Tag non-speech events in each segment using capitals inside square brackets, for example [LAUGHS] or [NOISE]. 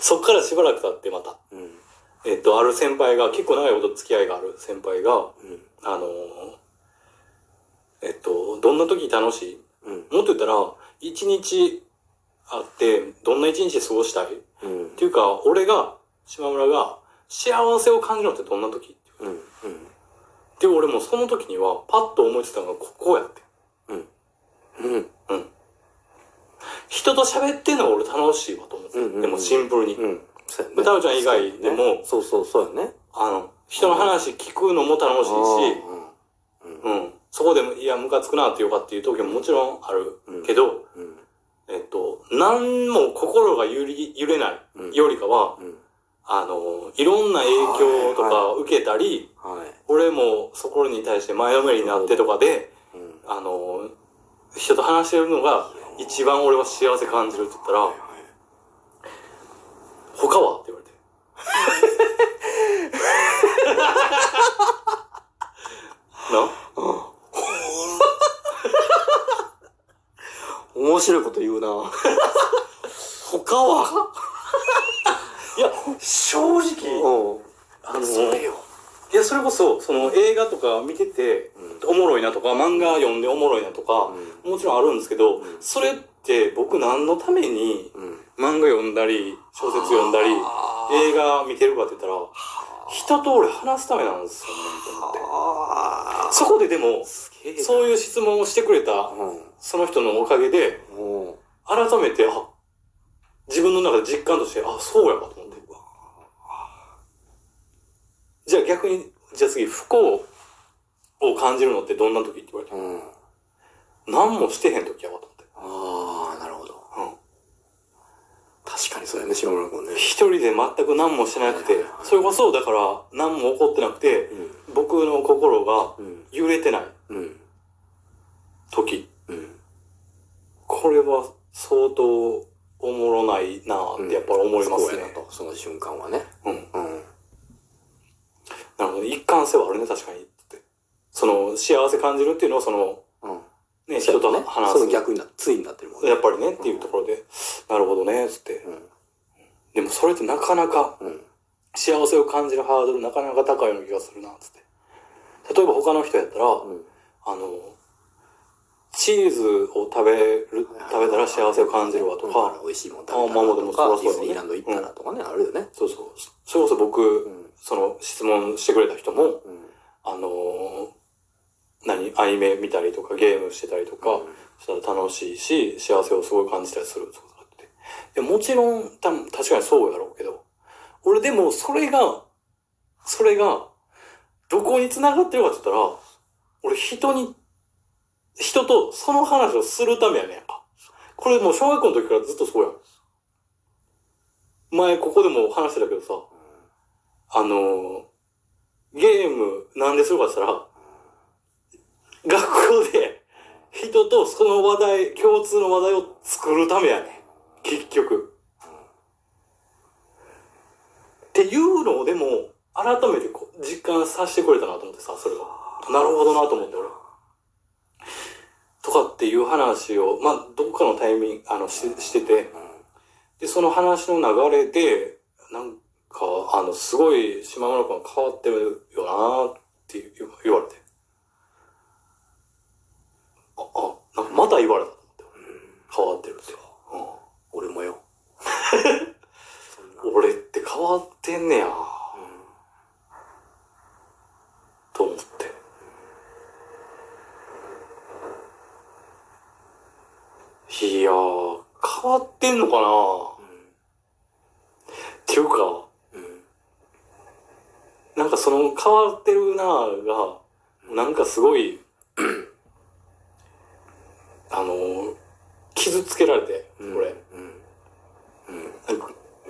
そっからしばらく経ってまた、うん。えっと、ある先輩が、結構長いこと付き合いがある先輩が、うん。あのーえっと、どんな時楽しい？うん。もっと言ったら、一日あって、どんな一日過ごしたい？っうん。ていうか、俺が、島村が、幸せを感じるのってどんな時？ってうん。うん。で、俺もその時には、パッと思いついたのがここやって。うん。うん。人と喋ってんのが俺楽しいわと思って。うんうんうんでもシンプルに。うん。そうやね。歌うちゃん以外でもそうそう、そうやね。あの、人の話聞くのも楽しいし、うん。うん。そこでも、いや、ムカつくなっていうかっていう時ももちろんあるけど、うん。えっと、何も心が揺り揺れないうんよりかは、うん。あの、いろんな影響とか受けたり、はい。俺もそこに対して前のめりになってとかで、うん。あの、人と話してるのが一番俺は幸せ感じるって言ったら、他は？って言われて。[LAUGHS] な？面白いこと言うな。他は？いや、正直、うん。あの、それよ。いや、それこそ、その映画とか見てて、おもろいなとか、漫画読んでおもろいなとか、もちろんあるんですけど、んそれって僕何のためにうん。漫画読んだり、小説読んだり、あ映画見てるかって言ったら、人と俺話すためなんですよね、と思って。あそこででも。そういう質問をしてくれた、うん。その人のおかげで、うん。改めて、あ、自分の中で実感として、あ、そうやわと思って。じゃあ逆に、じゃあ次、不幸を感じるのってどんな時って言われて、うん。何もしてへん時やわと思って。ああ、なるほど。うん。確かにそうやね、島村君ね。一人で全く何もしてなくて、それこそ、だから、何も起こってなくて、僕の心がうん。揺れてないうん。時。うん。これは相当おもろないなぁってやっぱり思いますね。そうやなと、その瞬間はね。うん。うん。なるほど。一貫性はあるね、確かに。幸せ感じるっていうのは、その、うん。ね、人とね話す。その逆にな、ついになってるもんね。やっぱりね、っていうところで、なるほどね、つって。うん。でもそれってなかなか、うん。幸せを感じるハードルなかなか高いような気がするな、つって。例えば他の人やったら、うん。あの、チーズを食べる、食べたら幸せを感じるわとか、美味しいもん食べたらとか、そりゃそディズニーランド行ったらとかね、あるよね。そうそう。それこそ僕、うん。その質問してくれた人も、うん。あのー何アニメ見たりとかゲームしてたりとかしたら楽しいし、幸せをすごい感じたりするとかって。でもちろん、多分確かにそうやろうけど、俺でもそれが、それが、どこに繋がってるかって言ったら、俺人に、人とその話をするためやねんか。これもう小学校の時からずっとそうやん。前ここでも話してたけどさ、あのーゲームなんでするかって言ったら、学校で人とその話題、共通の話題を作るためやね。結局。っていうのをでも、改めてこう実感させてくれたなと思ってさ、それは。なるほどなと思って俺。とかっていう話を、まあ、どっかのタイミング、あの、ししてて、で、その話の流れで、なんか、あの、すごい島村君が変わってるよなって言言われて。あ、あ、なんかまた言われたと思って。変わってるって。俺もよ。うん、俺って変わってんねや。と思って。いやー、変わってんのかな？っていうか、うん。なんかその変わってるなーが、なんかすごい、あのー、傷つけられて、うん。これ。うん。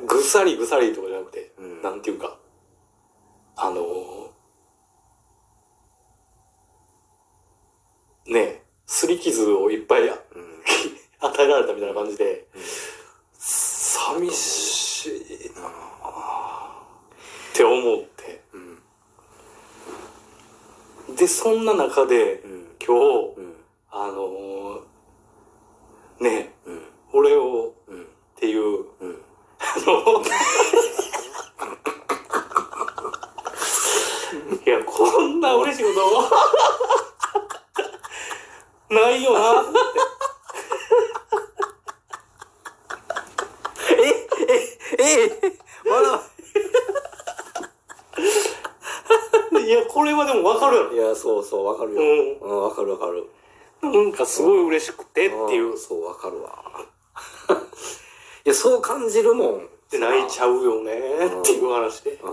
ぐぐさりぐさりとかじゃなくて、うんなんていうか、あのー、ねえ、すり傷をいっぱいあうん。与えられたみたいな感じで、寂しいなって思って。うん。で、そんな中で、うん。今日、うん。あのー、ね、うん。俺を。っていう、うん。の、いや、こんな嬉しいこと、ないよな、って。え、え、まだ、いや、これはでもわかるやろい。や、そうそう、わかるよ。ううん、わかるわかる。なんかすごい嬉しくてっていう。んそう、わかるわ。[LAUGHS] いや、そう感じるもん。で、泣いちゃうよねっていう話で。うん [LAUGHS]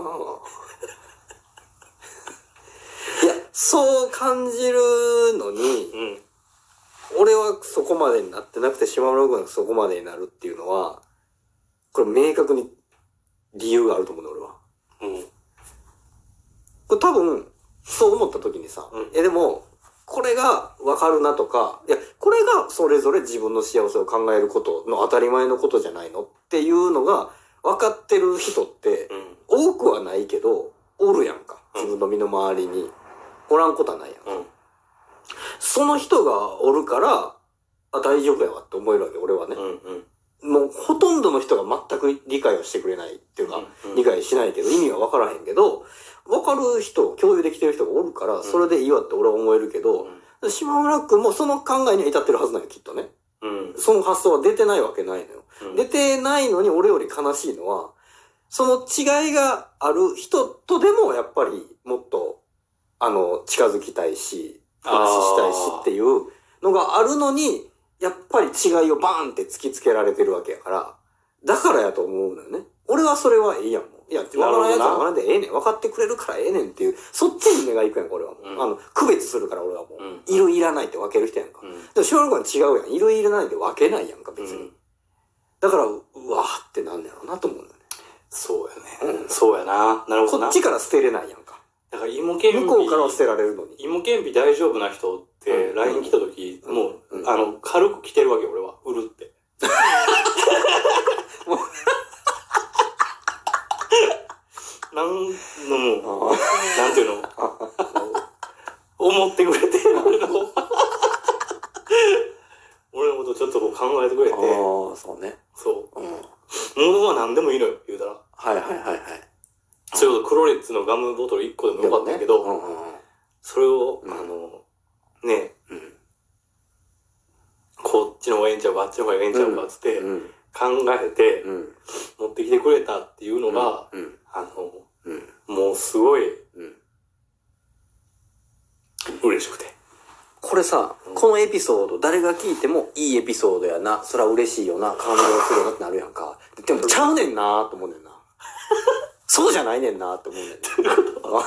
いや、そう感じるのに、うん。俺はそこまでになってなくて、島村君がそこまでになるっていうのは、これ明確に理由があると思うね、俺は。うん。これ多分、そう思った時にさ、うんえ、でも、これが分かるなとか、いや、これがそれぞれ自分の幸せを考えることの当たり前のことじゃないのっていうのが分かってる人ってうん。多くはないけど、おるやんか。うん自分の身の回りに。おらんことはないやんか。うん。その人がおるから、あ、大丈夫やわって思えるわけ、俺はねう。ん。もうほとんどの人が全く理解をしてくれないっていうか、うん理解しないけど、意味は分からへんけど、分かる人、共有できてる人がおるから、それでいいわって俺は思えるけど、島村くんもその考えには至ってるはずなんよ、きっとね。うん。その発想は出てないわけないのよ。うん。出てないのに俺より悲しいのは、その違いがある人とでもやっぱりもっと、あの、近づきたいし、話したいしっていうのがあるのに、やっぱり違いをバーンって突きつけられてるわけやから、だからやと思うのよね。俺はそれはいいやんもん。いや、わからんやつはわからんでええねん。分かってくれるからええねんっていう、そっちに目が行くやん、これはもう。うんあの、区別するから俺はもう。うんいるいらないって分ける人やんか。うん。でも、小学校は違うやん。いるいらないで分けないやんか、別に。うんだから、うわーってなんねやろうなと思うのよね。そうやね。そうやな。なるほどな。こっちから捨てれないやんか。だから芋けんぴ。向こうからは捨てられるのに。芋けんぴ大丈夫な人ってうん LINE 来た時、うんもう、うんあの、軽く来てるわけよ、俺は。売るって。[LAUGHS] なんのもう、なんていうの？思ってくれて、俺の、俺のことちょっとこう考えてくれて、ああ、そうね。そう。うん。物は何でもいいのよ、言うたら。はいはいはいはい。クロレッツのガムボトル1個でもよかったけど、うんうんうん。それを、うんあの、ね、うんこっちの方がええんちゃうか、あっちの方がええんちゃうか、つって、うん。考えて、うん。持ってきてくれたっていうのが、うん。あの、うん。もうすごいうん。嬉しくて。これさ、このエピソード、誰が聞いてもいいエピソードやな、そら嬉しいよな、感動するよなってなるやんか。でも、ちゃうねんなと思うねんな。[LAUGHS] そうじゃないねんなって思うねん [LAUGHS] な。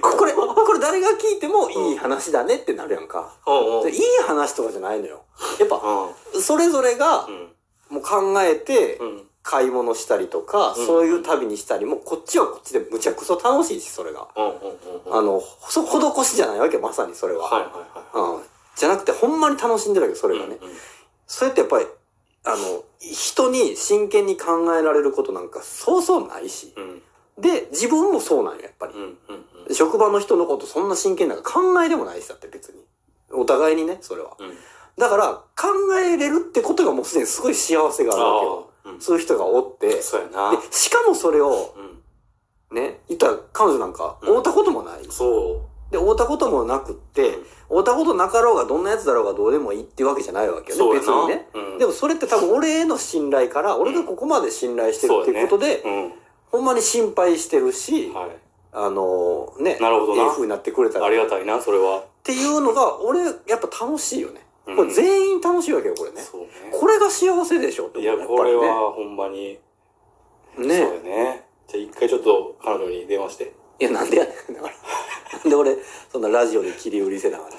これ、これ誰が聞いてもいい話だねってなるやんか。うんうん。でいい話とかじゃないのよ。やっぱ、うそれぞれが。もう考えてう、ん。買い物したりとか、うんそういう旅にしたりも、こっちはこっちでむちゃくそ楽しいし、それが。うん。うん。うん。あの、そ、施しじゃないわけ、まさにそれは。はいはいはうん。じゃなくて、ほんまに楽しんでるわけ、そい。れがね。うんうんそれってやっぱり、あの、人に真剣に考えられることなんかそうそうないし。うん。で、自分もそうなんよ、やっぱりう。ん。うん。職場の人のことそんな真剣なんか考えでもないしだって別に。お互いにね、それは。うん。だから、考えれるってことがもうすでにすごい幸せがあるわけよ。そういう人がおって。そうやな。で、しかもそれを、うん。ね、言ったら彼女なんか、うん会ったこともない。そで、会ったこともなくって、うん会ったことなかろうがどんなやつだろうがどうでもいいっていうわけじゃないわけう。よね。別にね。うん。でもそれって多分俺への信頼から、俺がここまで信頼してるっていうことで、うん。ほんまに心配してるし、はい。あのね、なるほどなええ風になってくれたらあっりがたいな、それは。ていうのが、俺、やっぱ楽しいよね。うんこれ全員楽しいわけよ、これね。ね。これが幸せでしょっていや、思うこれはほんまに、ね。そうよね。じゃあ一回ちょっと彼女に電話して。いや、なんでやねん。だから。なんで俺、そんなラジオで切り売りせなあかん